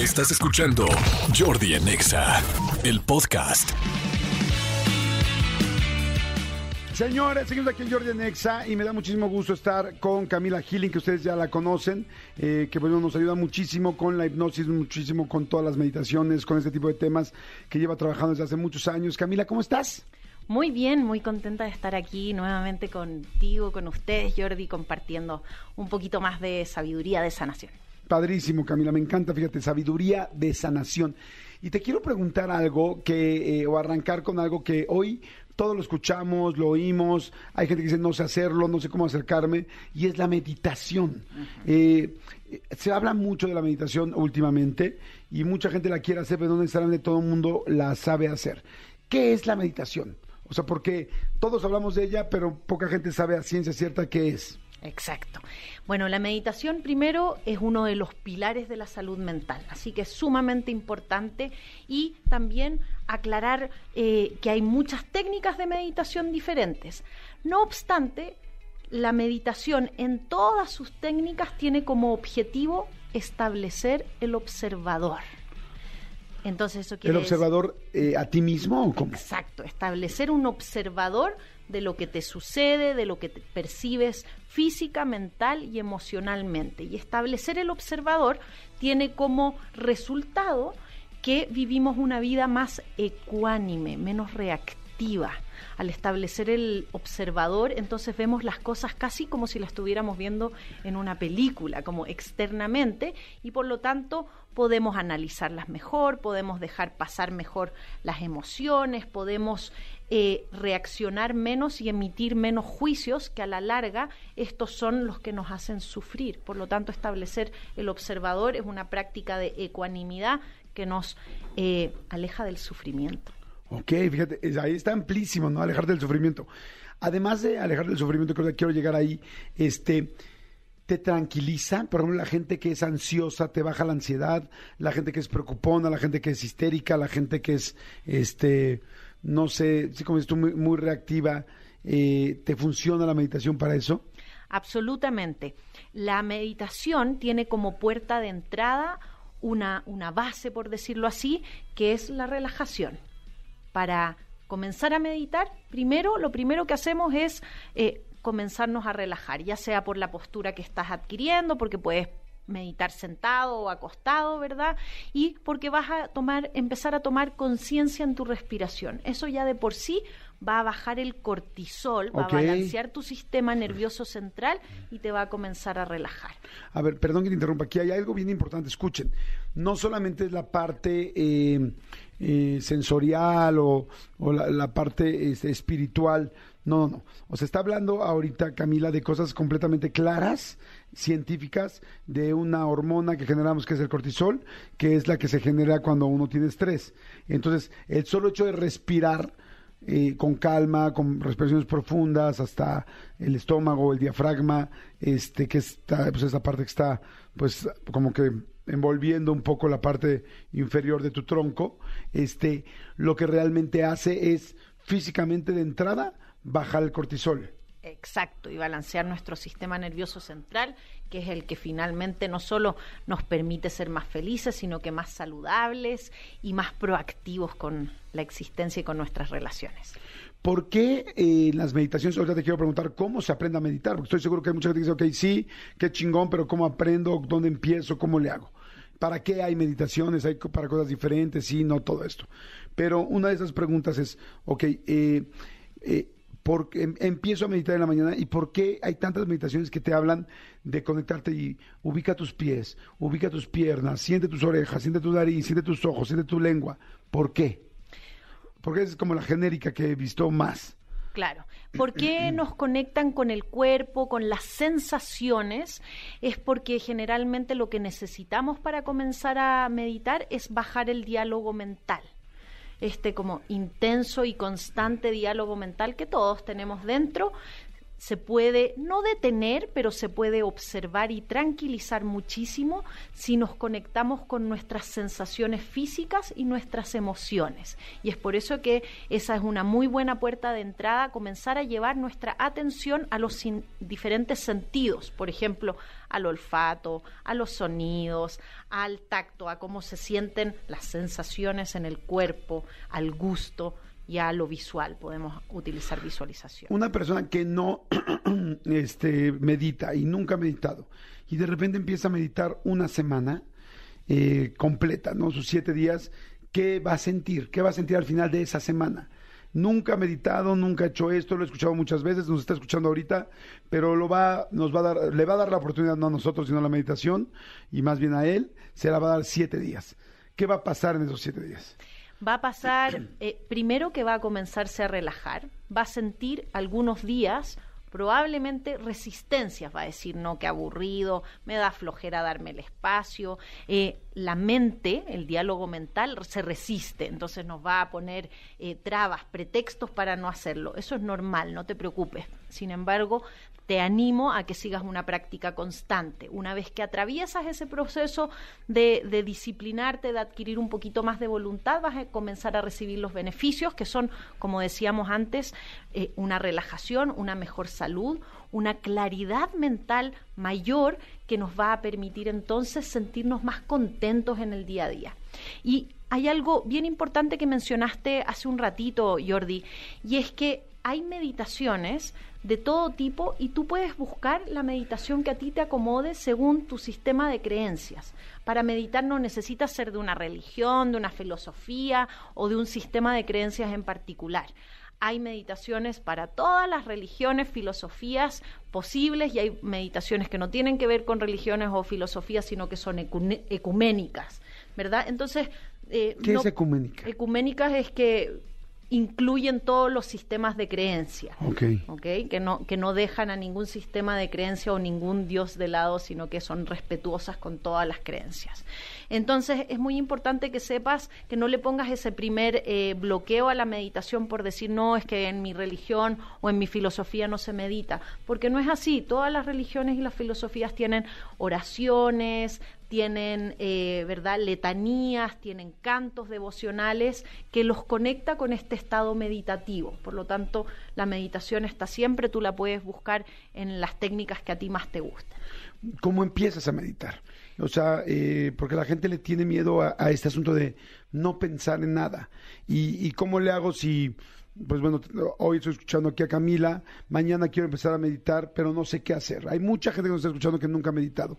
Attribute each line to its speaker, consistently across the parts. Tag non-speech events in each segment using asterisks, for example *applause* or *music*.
Speaker 1: Estás escuchando Jordi Anexa, el podcast.
Speaker 2: Señores, seguimos aquí en Jordi Nexa y me da muchísimo gusto estar con Camila Healing, que ustedes ya la conocen, eh, que bueno, nos ayuda muchísimo con la hipnosis, muchísimo con todas las meditaciones, con este tipo de temas que lleva trabajando desde hace muchos años. Camila, ¿cómo estás?
Speaker 3: Muy bien, muy contenta de estar aquí nuevamente contigo, con ustedes, Jordi, compartiendo un poquito más de sabiduría de sanación.
Speaker 2: Padrísimo, Camila, me encanta, fíjate, sabiduría de sanación. Y te quiero preguntar algo que, eh, o arrancar con algo que hoy todos lo escuchamos, lo oímos, hay gente que dice no sé hacerlo, no sé cómo acercarme, y es la meditación. Eh, se habla mucho de la meditación últimamente y mucha gente la quiere hacer, pero no necesariamente todo el mundo la sabe hacer. ¿Qué es la meditación? O sea, porque todos hablamos de ella, pero poca gente sabe a ciencia cierta qué es.
Speaker 3: Exacto. Bueno, la meditación primero es uno de los pilares de la salud mental, así que es sumamente importante y también aclarar eh, que hay muchas técnicas de meditación diferentes. No obstante, la meditación en todas sus técnicas tiene como objetivo establecer el observador. Entonces eso quiere
Speaker 2: ¿El observador eh, a ti mismo o cómo?
Speaker 3: Exacto, establecer un observador de lo que te sucede, de lo que te percibes física, mental y emocionalmente. Y establecer el observador tiene como resultado que vivimos una vida más ecuánime, menos reactiva. Al establecer el observador, entonces vemos las cosas casi como si las estuviéramos viendo en una película, como externamente, y por lo tanto podemos analizarlas mejor, podemos dejar pasar mejor las emociones, podemos eh, reaccionar menos y emitir menos juicios, que a la larga estos son los que nos hacen sufrir. Por lo tanto, establecer el observador es una práctica de ecuanimidad que nos eh, aleja del sufrimiento.
Speaker 2: Ok, fíjate, ahí está amplísimo, ¿no? Alejar del sufrimiento. Además de alejar del sufrimiento, creo que quiero llegar ahí, este, te tranquiliza, por ejemplo, la gente que es ansiosa te baja la ansiedad, la gente que es preocupona, la gente que es histérica, la gente que es, este, no sé, si como dices tú, muy, reactiva, eh, ¿te funciona la meditación para eso?
Speaker 3: Absolutamente. La meditación tiene como puerta de entrada una, una base, por decirlo así, que es la relajación. Para comenzar a meditar, primero, lo primero que hacemos es eh, comenzarnos a relajar, ya sea por la postura que estás adquiriendo, porque puedes meditar sentado o acostado, ¿verdad? Y porque vas a tomar, empezar a tomar conciencia en tu respiración. Eso ya de por sí va a bajar el cortisol, va a balancear tu sistema nervioso central y te va a comenzar a relajar.
Speaker 2: A ver, perdón que te interrumpa, aquí hay algo bien importante, escuchen, no solamente es la parte eh, eh, sensorial o, la, parte este, espiritual, no, no, no. O sea, está hablando ahorita, Camila, de cosas completamente claras, científicas, de una hormona que generamos que es el cortisol, que es la que se genera cuando uno tiene estrés. Entonces, el solo hecho de respirar eh, con calma, con respiraciones profundas, hasta el estómago, el diafragma, este, que está, pues esa parte que está, pues, como que envolviendo un poco la parte inferior de tu tronco, este, lo que realmente hace es físicamente de entrada bajar el cortisol.
Speaker 3: Exacto, y balancear nuestro sistema nervioso central, que es el que finalmente no solo nos permite ser más felices, sino que más saludables y más proactivos con la existencia y con nuestras relaciones.
Speaker 2: ¿Por qué en las meditaciones, ahorita te quiero preguntar cómo se aprende a meditar? Porque estoy seguro que hay mucha gente que dice, ok, sí, qué chingón, pero ¿cómo aprendo? ¿Dónde empiezo? ¿Cómo le hago? ¿Para qué hay meditaciones? ¿Hay para cosas diferentes? Sí, no, todo esto. Pero una de esas preguntas es, ok, eh, eh, porque em, empiezo a meditar en la mañana y por qué hay tantas meditaciones que te hablan de conectarte y ubica tus pies, ubica tus piernas, siente tus orejas, siente tu nariz, siente tus ojos, siente tu lengua. ¿Por qué? Porque es como la genérica que he visto más.
Speaker 3: Claro. ¿Por qué *clears throat* nos conectan con el cuerpo, con las sensaciones? Es porque generalmente lo que necesitamos para comenzar a meditar es bajar el diálogo mental este como intenso y constante diálogo mental que todos tenemos dentro, se puede no detener, pero se puede observar y tranquilizar muchísimo si nos conectamos con nuestras sensaciones físicas y nuestras emociones. Y es por eso que esa es una muy buena puerta de entrada, comenzar a llevar nuestra atención a los diferentes sentidos, por ejemplo, al olfato, a los sonidos, al tacto, a cómo se sienten las sensaciones en el cuerpo, al gusto ya lo visual, podemos utilizar visualización.
Speaker 2: Una persona que no *clears throat* este, medita y nunca ha meditado y de repente empieza a meditar una semana eh, completa, ¿no? Sus siete días, ¿qué va a sentir? ¿Qué va a sentir al final de esa semana? Nunca ha meditado, nunca ha hecho esto, lo he escuchado muchas veces, nos está escuchando ahorita, pero lo va, nos va a dar, le va a dar la oportunidad no a nosotros, sino a la meditación, y más bien a él, se la va a dar siete días. ¿Qué va a pasar en esos siete días?
Speaker 3: Va a pasar, eh, primero que va a comenzarse a relajar, va a sentir algunos días probablemente resistencias, va a decir, no, qué aburrido, me da flojera darme el espacio, eh, la mente, el diálogo mental, se resiste, entonces nos va a poner eh, trabas, pretextos para no hacerlo. Eso es normal, no te preocupes. Sin embargo, te animo a que sigas una práctica constante. Una vez que atraviesas ese proceso de, disciplinarte, de adquirir un poquito más de voluntad, vas a comenzar a recibir los beneficios que son, como decíamos antes, eh, una relajación, una mejor salud, una claridad mental mayor que nos va a permitir entonces sentirnos más contentos en el día a día. Y hay algo bien importante que mencionaste hace un ratito, Jordi, y es que hay meditaciones de todo tipo y tú puedes buscar la meditación que a ti te acomode según tu sistema de creencias. Para meditar no necesitas ser de una religión, de una filosofía o de un sistema de creencias en particular. Hay meditaciones para todas las religiones, filosofías posibles y hay meditaciones que no tienen que ver con religiones o filosofías, sino que son ecuménicas, ¿verdad? Entonces,
Speaker 2: eh, ¿Qué es ecuménica?
Speaker 3: Ecuménicas es que incluyen todos los sistemas de creencia,
Speaker 2: okay.
Speaker 3: Que, no, que no dejan a ningún sistema de creencia o ningún Dios de lado, sino que son respetuosas con todas las creencias. Entonces es muy importante que sepas que no le pongas ese primer eh, bloqueo a la meditación por decir, no, es que en mi religión o en mi filosofía no se medita, porque no es así. Todas las religiones y las filosofías tienen oraciones, tienen, eh, ¿verdad?, letanías, tienen cantos devocionales que los conecta con este estado meditativo. Por lo tanto, la meditación está siempre, tú la puedes buscar en las técnicas que a ti más te gusten.
Speaker 2: ¿Cómo empiezas a meditar? O sea, eh, porque la gente le tiene miedo a, este asunto de no pensar en nada. ¿Y, ¿Y cómo le hago si pues bueno, hoy estoy escuchando aquí a Camila, mañana quiero empezar a meditar, pero no sé qué hacer. Hay mucha gente que nos está escuchando que nunca ha meditado.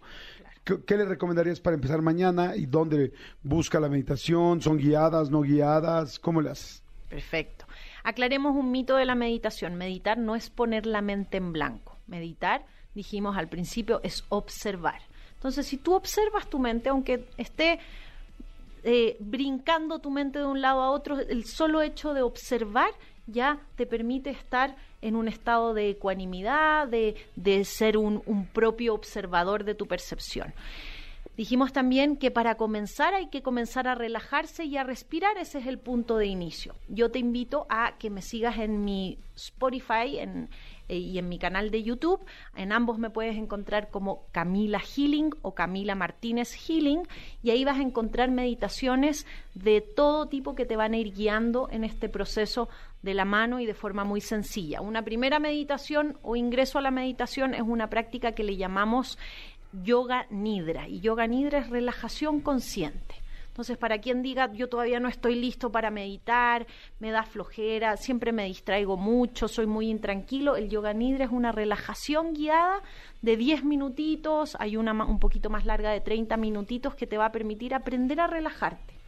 Speaker 2: ¿Qué, le recomendarías para empezar mañana y dónde busca la meditación? ¿Son guiadas, no guiadas? ¿Cómo le haces?
Speaker 3: Perfecto. Aclaremos un mito de la meditación. Meditar no es poner la mente en blanco. Meditar, dijimos al principio, es observar. Entonces, si tú observas tu mente, aunque esté eh, brincando tu mente de un lado a otro, el solo hecho de observar ya te permite estar en un estado de ecuanimidad, de, ser un, un propio observador de tu percepción. Dijimos también que para comenzar hay que comenzar a relajarse y a respirar, ese es el punto de inicio. Yo te invito a que me sigas en mi Spotify, en, eh, y en mi canal de YouTube. En ambos me puedes encontrar como Camila Healing o Camila Martínez Healing y ahí vas a encontrar meditaciones de todo tipo que te van a ir guiando en este proceso de la mano y de forma muy sencilla. Una primera meditación o ingreso a la meditación es una práctica que le llamamos yoga nidra y yoga nidra es relajación consciente. Entonces, para quien diga, yo todavía no estoy listo para meditar, me da flojera, siempre me distraigo mucho, soy muy intranquilo, el yoga nidra es una relajación guiada de 10 minutitos, hay una un poquito más larga de 30 minutitos que te va a permitir aprender a relajarte.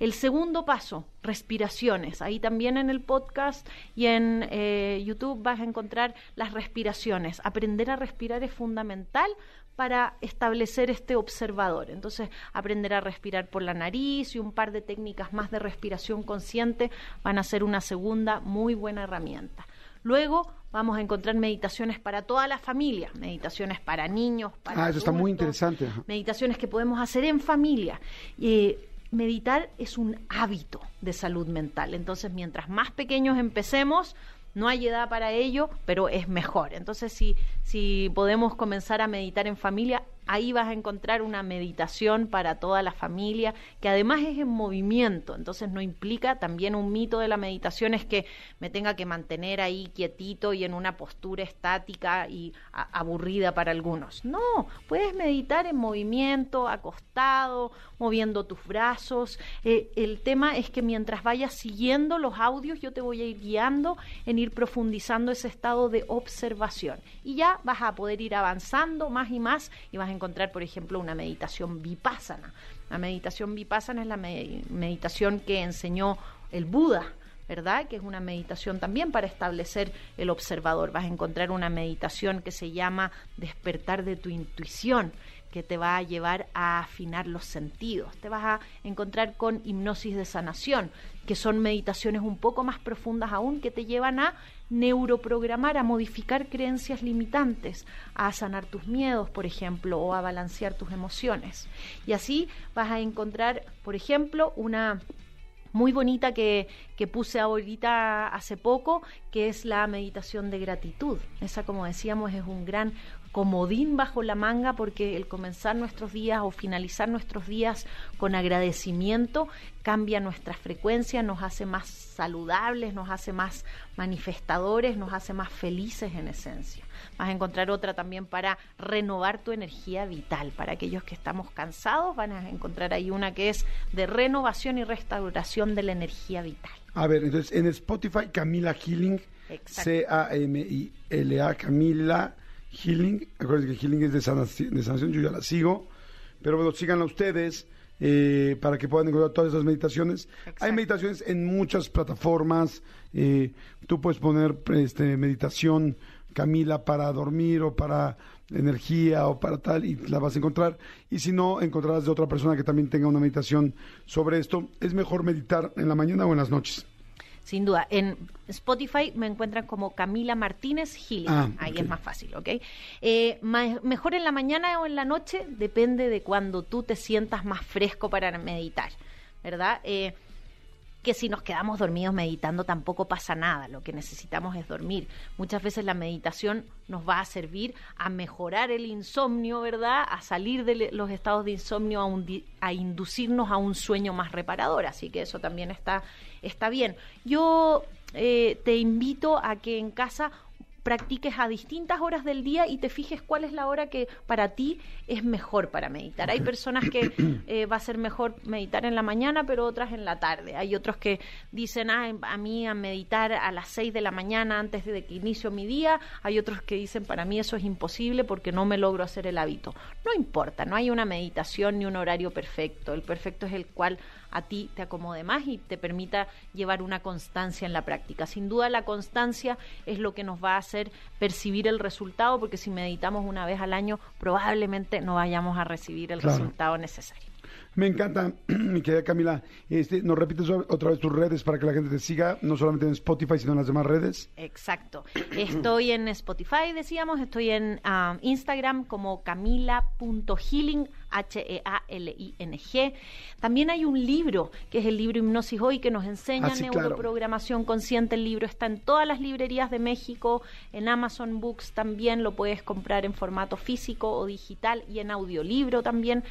Speaker 3: El segundo paso, respiraciones. Ahí también en el podcast y en eh, YouTube vas a encontrar las respiraciones. Aprender a respirar es fundamental para establecer este observador. Entonces, aprender a respirar por la nariz y un par de técnicas más de respiración consciente van a ser una segunda muy buena herramienta. Luego vamos a encontrar meditaciones para toda la familia, meditaciones para niños, para
Speaker 2: Ah, eso está muy interesante.
Speaker 3: Meditaciones que podemos hacer en familia. Meditar es un hábito de salud mental. Entonces, mientras más pequeños empecemos, no hay edad para ello, pero es mejor. Entonces, si, si podemos comenzar a meditar en familia, ahí vas a encontrar una meditación para toda la familia, que además es en movimiento, entonces no implica también un mito de la meditación es que me tenga que mantener ahí quietito y en una postura estática y aburrida para algunos. No, puedes meditar en movimiento, acostado, moviendo tus brazos. Eh, el tema es que mientras vayas siguiendo los audios, yo te voy a ir guiando en ir profundizando ese estado de observación. Y ya vas a poder ir avanzando más y más y vas a encontrar, por ejemplo, una meditación vipassana. La meditación vipassana es la meditación que enseñó el Buda, ¿verdad? Que es una meditación también para establecer el observador. Vas a encontrar una meditación que se llama despertar de tu intuición, que te va a llevar a afinar los sentidos. Te vas a encontrar con hipnosis de sanación, que son meditaciones un poco más profundas aún, que te llevan a neuroprogramar, a modificar creencias limitantes, a sanar tus miedos, por ejemplo, o a balancear tus emociones. Y así vas a encontrar, por ejemplo, una muy bonita que, que, puse ahorita hace poco, que es la meditación de gratitud. Esa, como decíamos, es un gran comodín bajo la manga porque el comenzar nuestros días o finalizar nuestros días con agradecimiento cambia nuestra frecuencia, nos hace más saludables, nos hace más manifestadores, nos hace más felices en esencia. Vas a encontrar otra también para renovar tu energía vital. Para aquellos que estamos cansados, van a encontrar ahí una que es de renovación y restauración de la energía vital.
Speaker 2: A ver, entonces en Spotify Camila Healing, C-A-M-I-L-A, Camila Healing. Acuérdense que Healing es de sanación, yo ya la sigo. Pero bueno, síganla ustedes eh, para que puedan encontrar todas esas meditaciones. Hay meditaciones en muchas plataformas. Eh, tú puedes poner este, meditación Camila para dormir o para energía o para tal y la vas a encontrar. Y si no, encontrarás de otra persona que también tenga una meditación sobre esto. Es mejor meditar en la mañana o en las noches.
Speaker 3: Sin duda. En Spotify me encuentran como Camila Martínez Healing. Ah, Ahí es más fácil, ¿ok? Eh, mejor en la mañana o en la noche, depende de cuando tú te sientas más fresco para meditar, ¿verdad? Eh, que si nos quedamos dormidos meditando tampoco pasa nada, lo que necesitamos es dormir. Muchas veces la meditación nos va a servir a mejorar el insomnio, ¿verdad? A salir de los estados de insomnio, a, a inducirnos a un sueño más reparador, así que eso también está, está bien. Yo eh, te invito a que en casa practiques a distintas horas del día y te fijes cuál es la hora que para ti es mejor para meditar. Hay personas que *clears throat* eh, va a ser mejor meditar en la mañana, pero otras en la tarde. Hay otros que dicen, ah, a mí a meditar a las 6 de la mañana antes de que inicio mi día. Hay otros que dicen, para mí eso es imposible porque no me logro hacer el hábito. No importa, no hay una meditación ni un horario perfecto. El perfecto es el cual a ti te acomode más y te permita llevar una constancia en la práctica. Sin duda la constancia es lo que nos va a hacer percibir el resultado, porque si meditamos una vez al año probablemente no vayamos a recibir el resultado necesario.
Speaker 2: Me encanta, *clears throat* mi querida Camila. Este, ¿Nos repites otra vez tus redes para que la gente te siga, no solamente en Spotify, sino en las demás redes?
Speaker 3: Exacto. Estoy en Spotify, decíamos, estoy en um, Instagram como camila.healing, H-E-A-L-I-N-G. También hay un libro, que es el libro Hipnosis Hoy, que nos enseña ah, neuroprogramación consciente. El libro está en todas las librerías de México, en Amazon Books también lo puedes comprar en formato físico o digital y en audiolibro también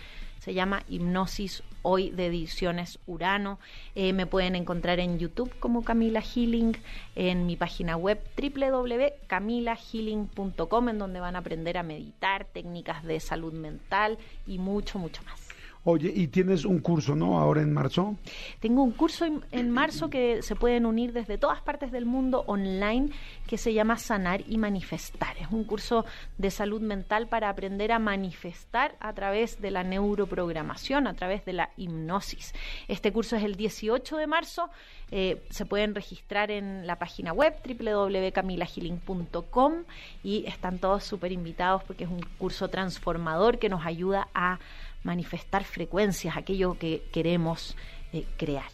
Speaker 3: se llama Hipnosis Hoy de Ediciones Urano. Eh, me pueden encontrar en YouTube como Camila Healing, en mi página web www.camilahealing.com, en donde van a aprender a meditar, técnicas de salud mental y mucho, mucho más.
Speaker 2: Oye, y tienes un curso, ¿no? Ahora en marzo.
Speaker 3: Tengo un curso en, marzo que se pueden unir desde todas partes del mundo online que se llama Sanar y Manifestar. Es un curso de salud mental para aprender a manifestar a través de la neuroprogramación, a través de la hipnosis. Este curso es el 18 de marzo. Eh, se pueden registrar en la página web www.camilahealing.com y están todos súper invitados porque es un curso transformador que nos ayuda a manifestar frecuencias, aquello que queremos eh, crear.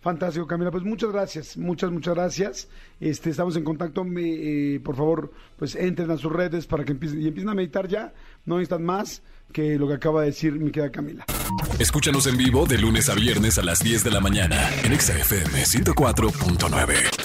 Speaker 2: Fantástico, Camila. Pues muchas gracias, muchas, muchas gracias. Este, estamos en contacto. Eh, por favor, pues entren a sus redes para que empiecen, y empiecen a meditar ya. No necesitan más que lo que acaba de decir mi querida Camila.
Speaker 1: Escúchanos en vivo de lunes a viernes a las 10 de la mañana en XFM 104.9.